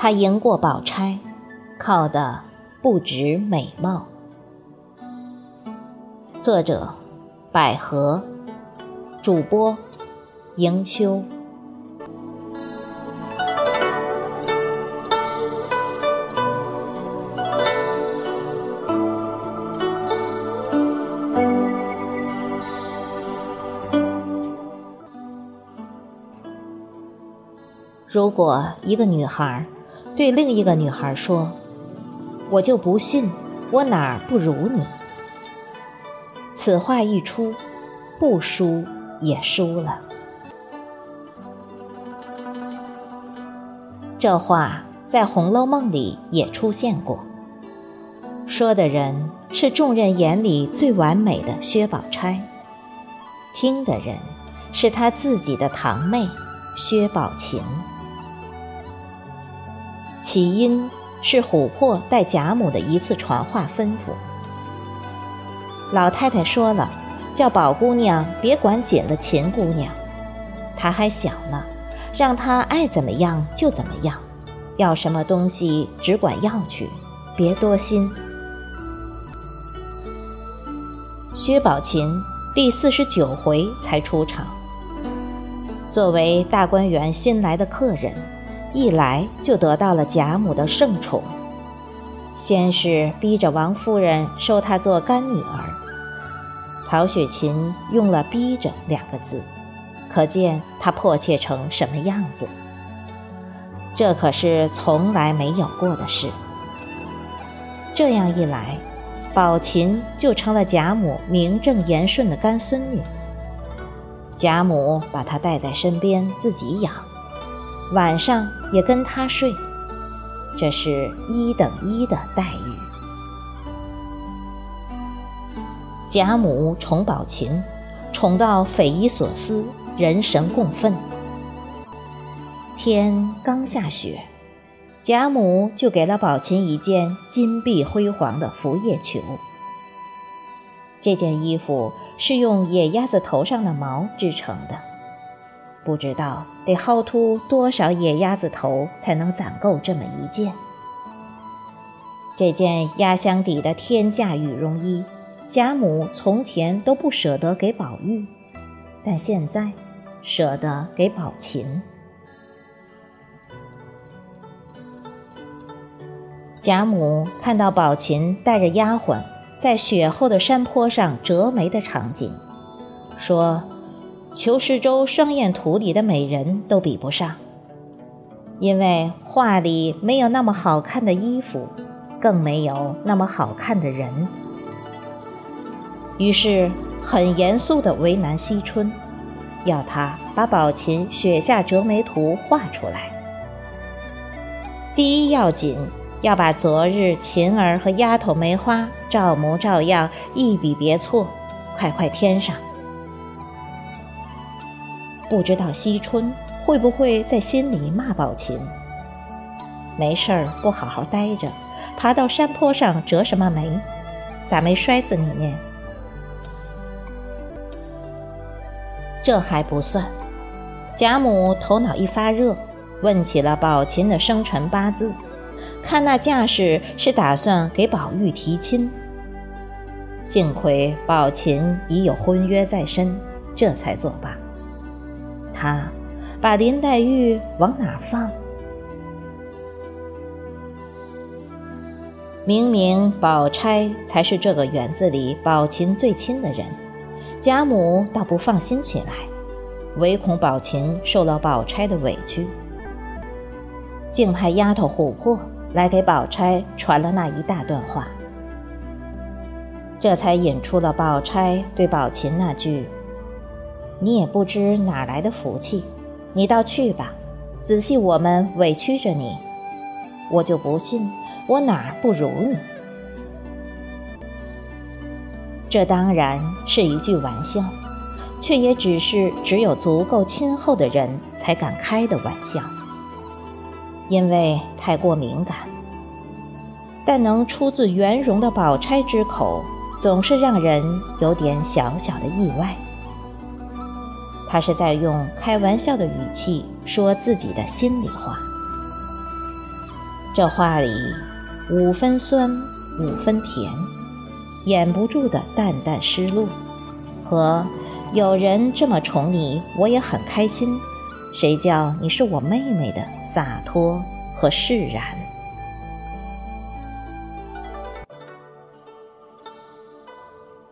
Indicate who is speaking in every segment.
Speaker 1: 他赢过宝钗，靠的不止美貌。作者：百合，主播：迎秋。如果一个女孩对另一个女孩说：“我就不信我哪儿不如你。”此话一出，不输也输了。这话在《红楼梦》里也出现过，说的人是众人眼里最完美的薛宝钗，听的人是她自己的堂妹薛宝琴。起因是琥珀带贾母的一次传话吩咐。老太太说了，叫宝姑娘别管紧了秦姑娘，她还小呢，让她爱怎么样就怎么样，要什么东西只管要去，别多心。薛宝琴第四十九回才出场，作为大观园新来的客人。一来就得到了贾母的圣宠，先是逼着王夫人收她做干女儿。曹雪芹用了“逼着”两个字，可见她迫切成什么样子。这可是从来没有过的事。这样一来，宝琴就成了贾母名正言顺的干孙女。贾母把她带在身边，自己养。晚上也跟他睡，这是一等一的待遇。贾母宠宝琴，宠到匪夷所思，人神共愤。天刚下雪，贾母就给了宝琴一件金碧辉煌的拂叶裘。这件衣服是用野鸭子头上的毛织成的。不知道得薅秃多少野鸭子头才能攒够这么一件。这件压箱底的天价羽绒衣，贾母从前都不舍得给宝玉，但现在舍得给宝琴。贾母看到宝琴带着丫鬟在雪后的山坡上折梅的场景，说。裘十洲双燕图里的美人都比不上，因为画里没有那么好看的衣服，更没有那么好看的人。于是很严肃地为难惜春，要他把宝琴雪下折梅图画出来。第一要紧，要把昨日琴儿和丫头梅花照模照样，一笔别错，快快添上。不知道惜春会不会在心里骂宝琴？没事儿不好好待着，爬到山坡上折什么梅？咋没摔死你呢？这还不算，贾母头脑一发热，问起了宝琴的生辰八字，看那架势是打算给宝玉提亲。幸亏宝琴已有婚约在身，这才作罢。把林黛玉往哪放？明明宝钗才是这个园子里宝琴最亲的人，贾母倒不放心起来，唯恐宝琴受了宝钗的委屈，竟派丫头琥珀来给宝钗传了那一大段话，这才引出了宝钗对宝琴那句。你也不知哪来的福气，你倒去吧，仔细我们委屈着你，我就不信我哪儿不如你。这当然是一句玩笑，却也只是只有足够亲厚的人才敢开的玩笑，因为太过敏感。但能出自圆融的宝钗之口，总是让人有点小小的意外。他是在用开玩笑的语气说自己的心里话。这话里五分酸，五分甜，掩不住的淡淡失落，和有人这么宠你，我也很开心。谁叫你是我妹妹的洒脱和释然？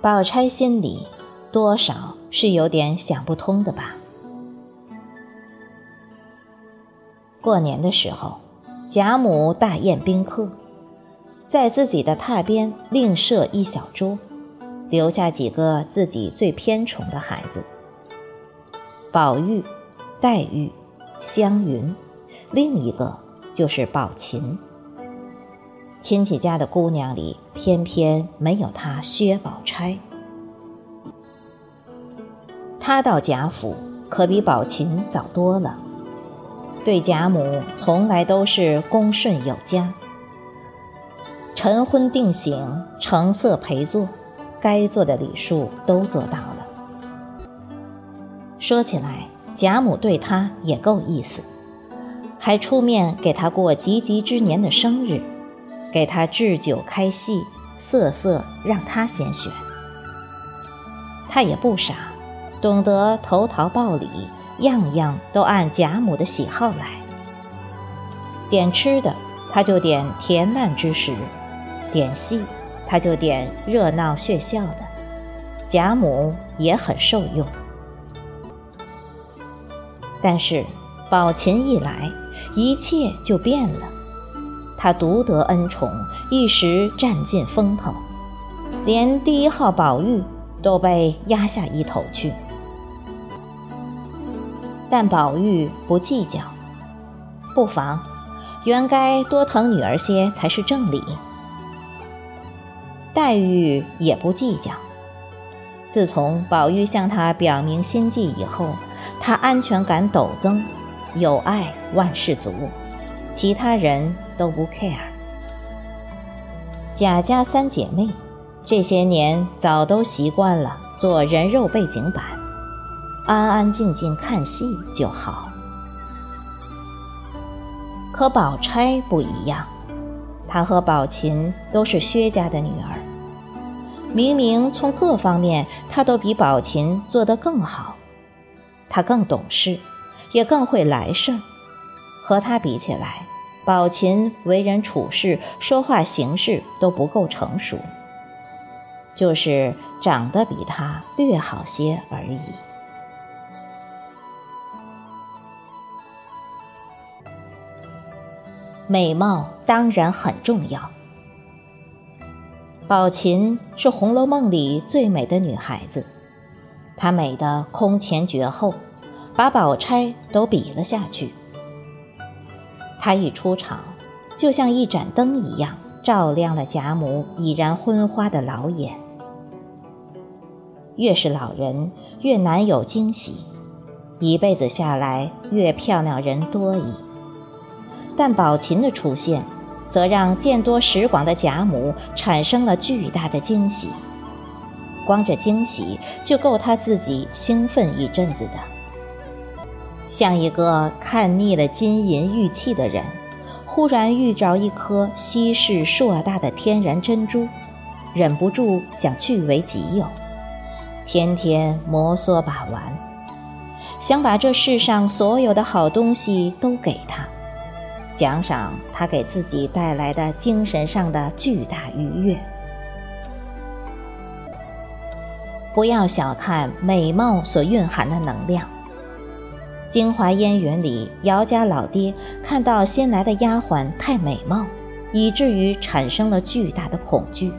Speaker 1: 宝钗心里多少是有点想不通的吧。过年的时候，贾母大宴宾客，在自己的榻边另设一小桌，留下几个自己最偏宠的孩子：宝玉。黛玉、湘云，另一个就是宝琴。亲戚家的姑娘里，偏偏没有她薛宝钗。她到贾府可比宝琴早多了，对贾母从来都是恭顺有加，晨昏定省、成色陪坐，该做的礼数都做到了。说起来。贾母对他也够意思，还出面给他过及笄之年的生日，给他置酒开戏，色色让他先选。他也不傻，懂得投桃报李，样样都按贾母的喜好来。点吃的，他就点甜烂之食；点戏，他就点热闹血笑的。贾母也很受用。但是，宝琴一来，一切就变了。他独得恩宠，一时占尽风头，连第一号宝玉都被压下一头去。但宝玉不计较，不妨，原该多疼女儿些才是正理。黛玉也不计较，自从宝玉向她表明心迹以后。她安全感陡增，有爱万事足，其他人都不 care。贾家三姐妹这些年早都习惯了做人肉背景板，安安静静看戏就好。可宝钗不一样，她和宝琴都是薛家的女儿，明明从各方面她都比宝琴做得更好。她更懂事，也更会来事儿。和他比起来，宝琴为人处事、说话行事都不够成熟，就是长得比他略好些而已。美貌当然很重要。宝琴是《红楼梦》里最美的女孩子。她美得空前绝后，把宝钗都比了下去。她一出场，就像一盏灯一样，照亮了贾母已然昏花的老眼。越是老人，越难有惊喜，一辈子下来，越漂亮人多矣。但宝琴的出现，则让见多识广的贾母产生了巨大的惊喜。光这惊喜就够他自己兴奋一阵子的，像一个看腻了金银玉器的人，忽然遇着一颗稀世硕大的天然珍珠，忍不住想据为己有，天天摩挲把玩，想把这世上所有的好东西都给他，奖赏他给自己带来的精神上的巨大愉悦。不要小看美貌所蕴含的能量。京华烟云里，姚家老爹看到新来的丫鬟太美貌，以至于产生了巨大的恐惧，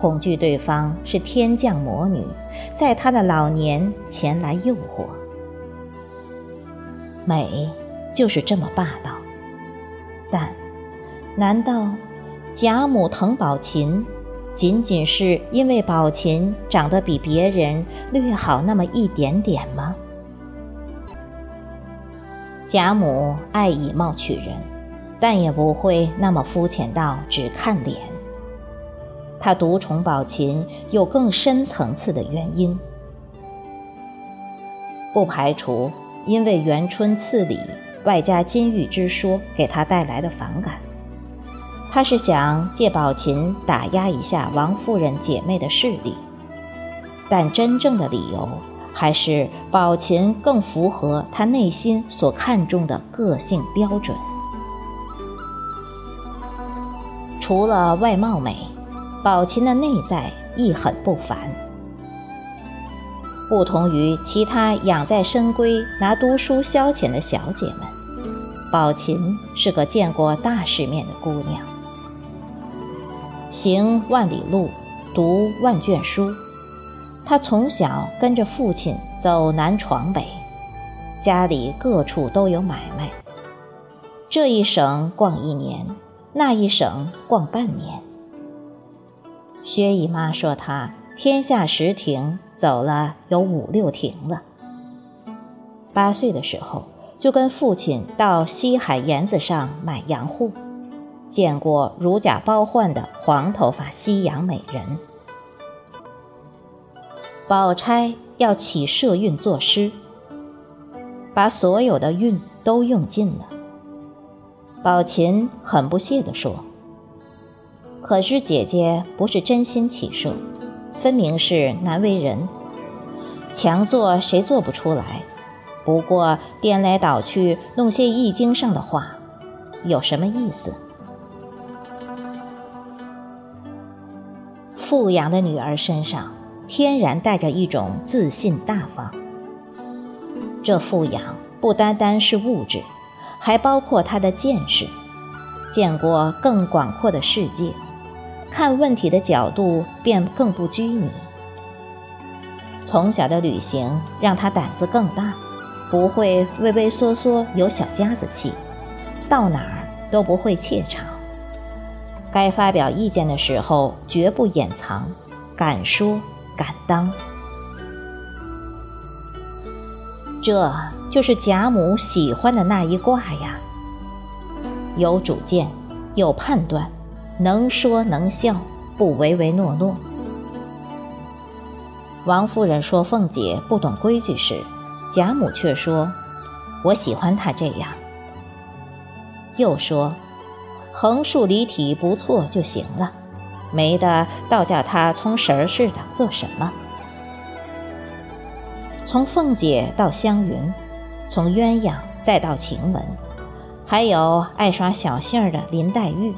Speaker 1: 恐惧对方是天降魔女，在他的老年前来诱惑。美就是这么霸道。但，难道贾母疼宝琴？仅仅是因为宝琴长得比别人略好那么一点点吗？贾母爱以貌取人，但也不会那么肤浅到只看脸。她独宠宝琴有更深层次的原因，不排除因为元春赐礼外加金玉之说给她带来的反感，他是想借宝琴打压一下王夫人姐妹的势力，但真正的理由还是宝琴更符合他内心所看重的个性标准。除了外貌美，宝琴的内在亦很不凡。不同于其他养在深闺拿读书消遣的小姐们，宝琴是个见过大世面的姑娘。行万里路，读万卷书。她从小跟着父亲走南闯北，家里各处都有买卖。这一省逛一年，那一省逛半年。薛姨妈说她天下十亭走了有五六亭了。八岁的时候就跟父亲到西海沿子上买洋货。见过如假包换的黄头发西洋美人。宝钗要起社运作诗，把所有的韵都用尽了。宝琴很不屑地说：“可是姐姐不是真心起社，分明是难为人。强做谁做不出来？不过颠来倒去弄些易经上的话，有什么意思？”富养的女儿身上，天然带着一种自信大方。这富养不单单是物质，还包括她的见识，见过更广阔的世界，看问题的角度便更不拘泥。从小的旅行让他胆子更大，不会畏畏缩缩有小家子气，到哪儿都不会怯场。该发表意见的时候，绝不掩藏，敢说敢当。这就是贾母喜欢的那一卦呀，有主见，有判断，能说能笑，不唯唯诺诺。王夫人说凤姐不懂规矩时，贾母却说：“我喜欢她这样。”又说。横竖离体不错就行了，没的倒叫她从神儿似的做什么？从凤姐到湘云，从鸳鸯再到晴雯，还有爱耍小性儿的林黛玉，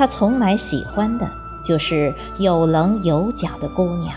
Speaker 1: 他从来喜欢的就是有棱有角的姑娘。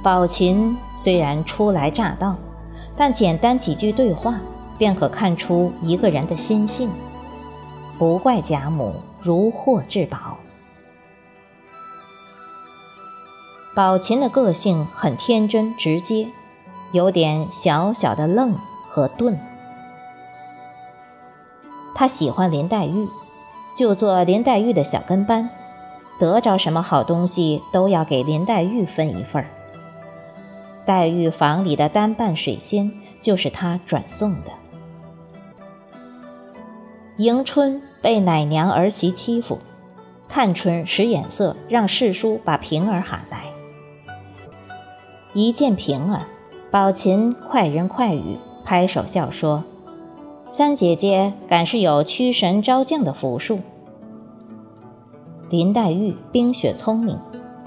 Speaker 1: 宝琴虽然初来乍到，但简单几句对话。便可看出一个人的心性，不怪贾母如获至宝。宝琴的个性很天真直接，有点小小的愣和钝。他喜欢林黛玉，就做林黛玉的小跟班，得着什么好东西都要给林黛玉分一份儿。黛玉房里的单瓣水仙就是他转送的。迎春被奶娘儿媳欺负，探春使眼色让侍书把平儿喊来。一见平儿，宝琴快人快语，拍手笑说：“三姐姐敢是有驱神招将的符术？”林黛玉冰雪聪明，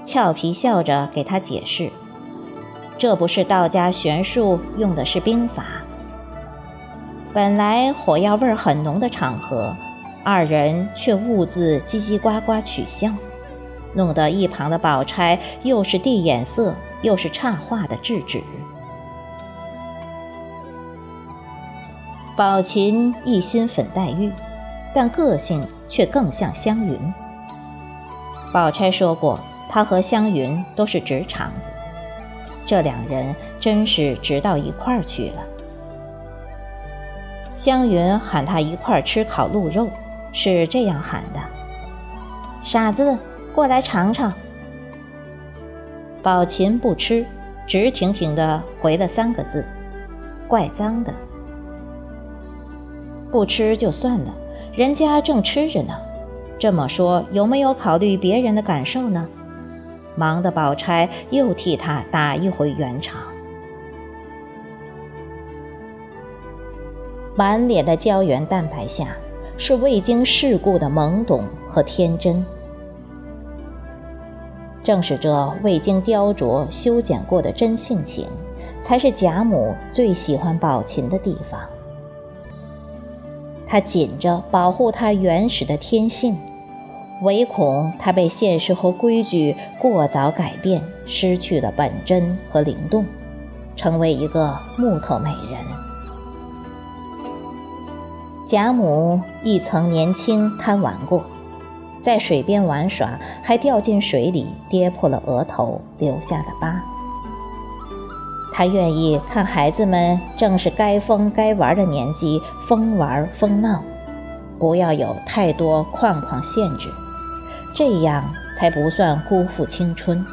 Speaker 1: 俏皮笑着给她解释：“这不是道家玄术，用的是兵法。”本来火药味很浓的场合，二人却兀自叽叽呱呱取笑，弄得一旁的宝钗又是递眼色，又是插话的制止。宝琴一心粉黛玉，但个性却更像湘云。宝钗说过，她和湘云都是直肠子，这两人真是直到一块儿去了。湘云喊他一块儿吃烤鹿肉，是这样喊的：“傻子，过来尝尝。”宝琴不吃，直挺挺的回了三个字：“怪脏的。”不吃就算了，人家正吃着呢。这么说，有没有考虑别人的感受呢？忙的宝钗又替他打一回圆场。满脸的胶原蛋白下，是未经世故的懵懂和天真。正是这未经雕琢修剪过的真性情，才是贾母最喜欢宝琴的地方。他紧着保护他原始的天性，唯恐他被现实和规矩过早改变，失去了本真和灵动，成为一个木头美人。贾母亦曾年轻贪玩过。在水边玩耍，还掉进水里，跌破了额头，留下了疤。他愿意看孩子们正是该疯该玩的年纪，疯玩疯闹，不要有太多框框限制，这样才不算辜负青春。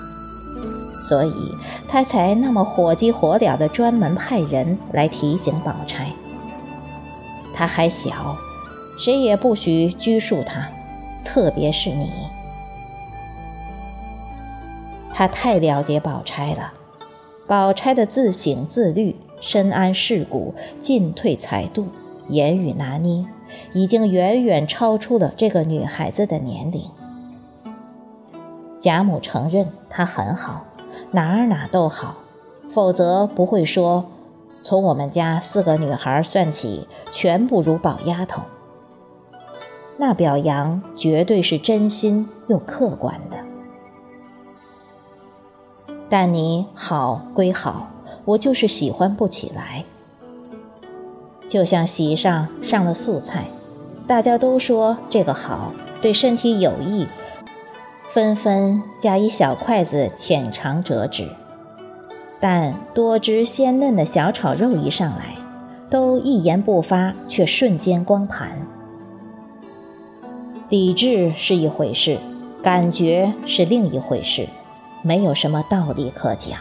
Speaker 1: 所以他才那么火急火燎地专门派人来提醒宝钗。他还小，谁也不许拘束他。特别是你，他太了解宝钗了。宝钗的自省自律、深谙世故、进退裁度、言语拿捏，已经远远超出了这个女孩子的年龄。贾母承认她很好，哪儿哪儿都好，否则不会说从我们家四个女孩算起，全不如宝丫头。那表扬绝对是真心又客观的，但你好归好，我就是喜欢不起来。就像席上上了素菜，大家都说这个好，对身体有益，纷纷加一小筷子浅尝辄止。但多汁鲜嫩的小炒肉一上来，都一言不发，却瞬间光盘。理智是一回事，感觉是另一回事，没有什么道理可讲。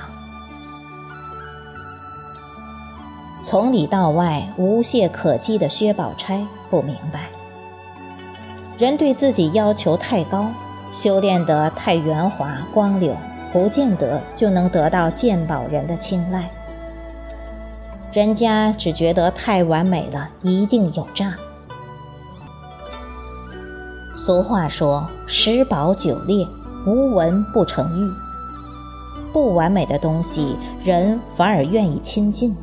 Speaker 1: 从里到外无懈可击的薛宝钗不明白，人对自己要求太高，修炼得太圆滑光溜，不见得就能得到鉴宝人的青睐。人家只觉得太完美了，一定有诈。俗话说：“十宝九裂，无闻不成玉。”不完美的东西，人反而愿意亲近；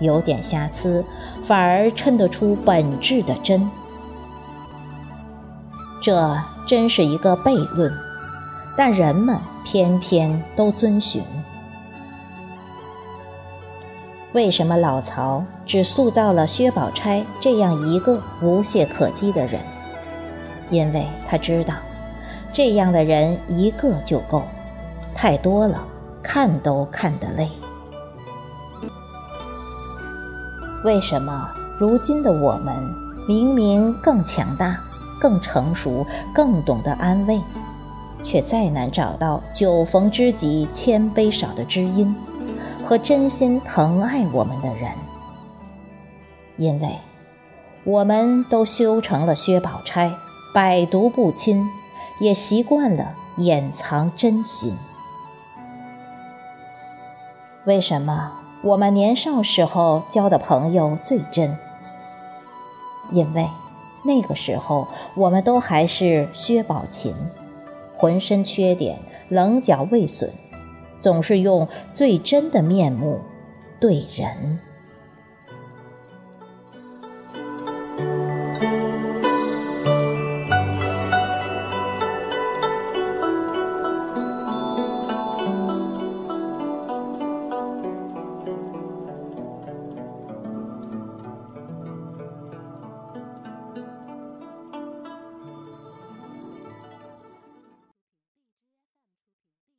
Speaker 1: 有点瑕疵，反而衬得出本质的真。这真是一个悖论，但人们偏偏都遵循。为什么老曹只塑造了薛宝钗这样一个无懈可击的人？因为他知道，这样的人一个就够，太多了，看都看得累。为什么如今的我们明明更强大、更成熟、更懂得安慰，却再难找到酒逢知己千杯少的知音和真心疼爱我们的人？因为，我们都修成了薛宝钗。百毒不侵，也习惯了掩藏真心。为什么我们年少时候交的朋友最真？因为那个时候我们都还是薛宝琴，浑身缺点，棱角未损，总是用最真的面目对人。